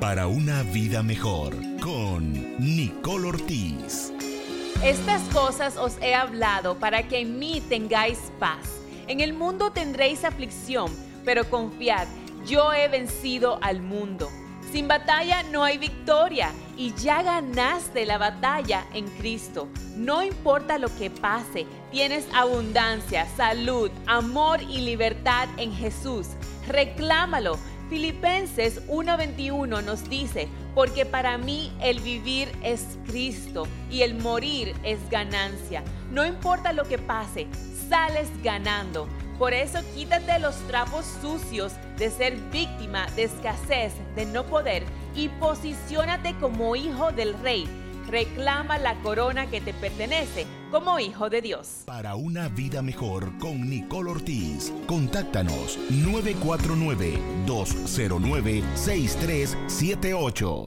Para una vida mejor con Nicole Ortiz. Estas cosas os he hablado para que en mí tengáis paz. En el mundo tendréis aflicción, pero confiad, yo he vencido al mundo. Sin batalla no hay victoria y ya ganaste la batalla en Cristo. No importa lo que pase, tienes abundancia, salud, amor y libertad en Jesús. Reclámalo. Filipenses 1:21 nos dice, porque para mí el vivir es Cristo y el morir es ganancia. No importa lo que pase, sales ganando. Por eso quítate los trapos sucios de ser víctima de escasez, de no poder y posiciónate como hijo del rey. Reclama la corona que te pertenece como hijo de Dios. Para una vida mejor con Nicole Ortiz, contáctanos 949 209 6378.